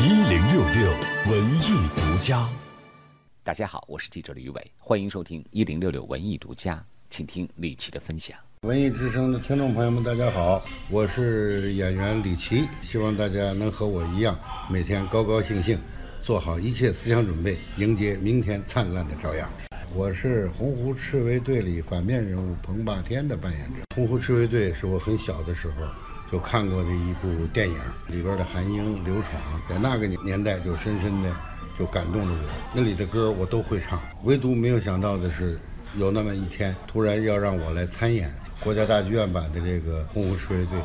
一零六六文艺独家。大家好，我是记者吕伟，欢迎收听一零六六文艺独家，请听李琦的分享。文艺之声的听众朋友们，大家好，我是演员李琦，希望大家能和我一样，每天高高兴兴，做好一切思想准备，迎接明天灿烂的朝阳。我是洪湖赤卫队里反面人物彭霸天的扮演者。洪湖赤卫队是我很小的时候就看过的一部电影，里边的韩英、刘闯，在那个年代就深深的就感动了我。那里的歌我都会唱，唯独没有想到的是，有那么一天突然要让我来参演。国家大剧院版的这个《洪湖赤卫队》，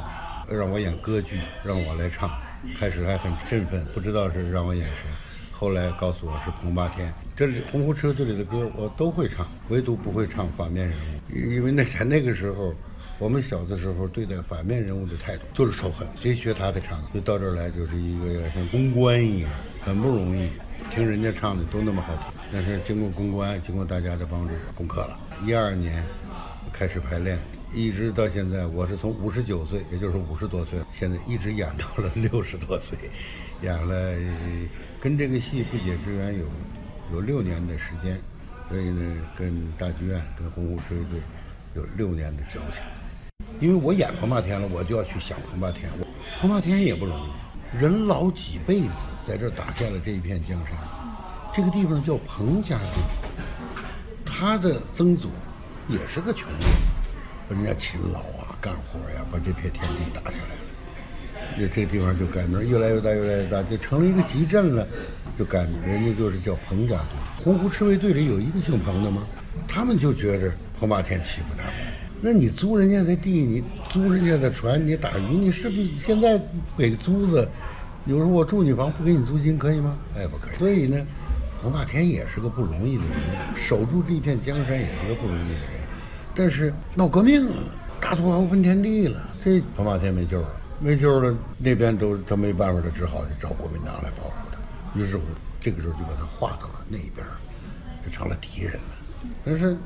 让我演歌剧，让我来唱。开始还很振奋，不知道是让我演谁。后来告诉我是彭霸天。这里《洪湖赤卫队》里的歌我都会唱，唯独不会唱反面人物，因为那在那个时候，我们小的时候对待反面人物的态度就是仇恨，谁学他的唱，就到这儿来就是一个像公关一样，很不容易。听人家唱的都那么好听，但是经过公关，经过大家的帮助，攻克了。一二年开始排练。一直到现在，我是从五十九岁，也就是五十多岁，现在一直演到了 六十多岁，演了跟这个戏不解之缘有有六年的时间，所以呢，跟大剧院、跟洪湖赤卫队有六年的交情。因为我演彭霸天了，我就要去想彭霸天。我彭霸天也不容易，人老几辈子，在这打下了这一片江山。这个地方叫彭家渡，他的曾祖也是个穷人。人家勤劳啊，干活呀，把这片天地打下来了。这这地方就改名，越来越大，越来越大，就成了一个集镇了。就改名，人家就是叫彭家渡。洪湖赤卫队里有一个姓彭的吗？他们就觉着彭霸天欺负他们。那你租人家的地，你租人家的船，你打鱼，你是不是现在给租子？有时候我住你房不给你租金可以吗？哎，不可以。所以呢，彭霸天也是个不容易的人，守住这片江山也是个不容易的人。但是闹革命，大土豪分田地了，这彭霸天没救了，没救了，那边都他没办法了，只好去找国民党来保护他。于是乎，这个时候就把他划到了那边，就成了敌人了。但是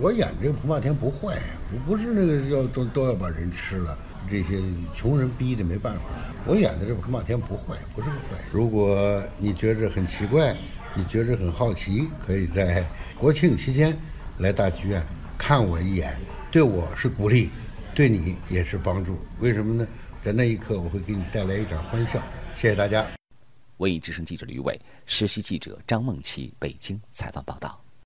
我演这个彭霸天不坏呀，不不是那个要都都要把人吃了，这些穷人逼的没办法。我演的这个彭霸天不坏，不是个坏。如果你觉着很奇怪，你觉着很好奇，可以在国庆期间来大剧院。看我一眼，对我是鼓励，对你也是帮助。为什么呢？在那一刻，我会给你带来一点欢笑。谢谢大家。文艺之声记者吕伟，实习记者张梦琪，北京采访报道。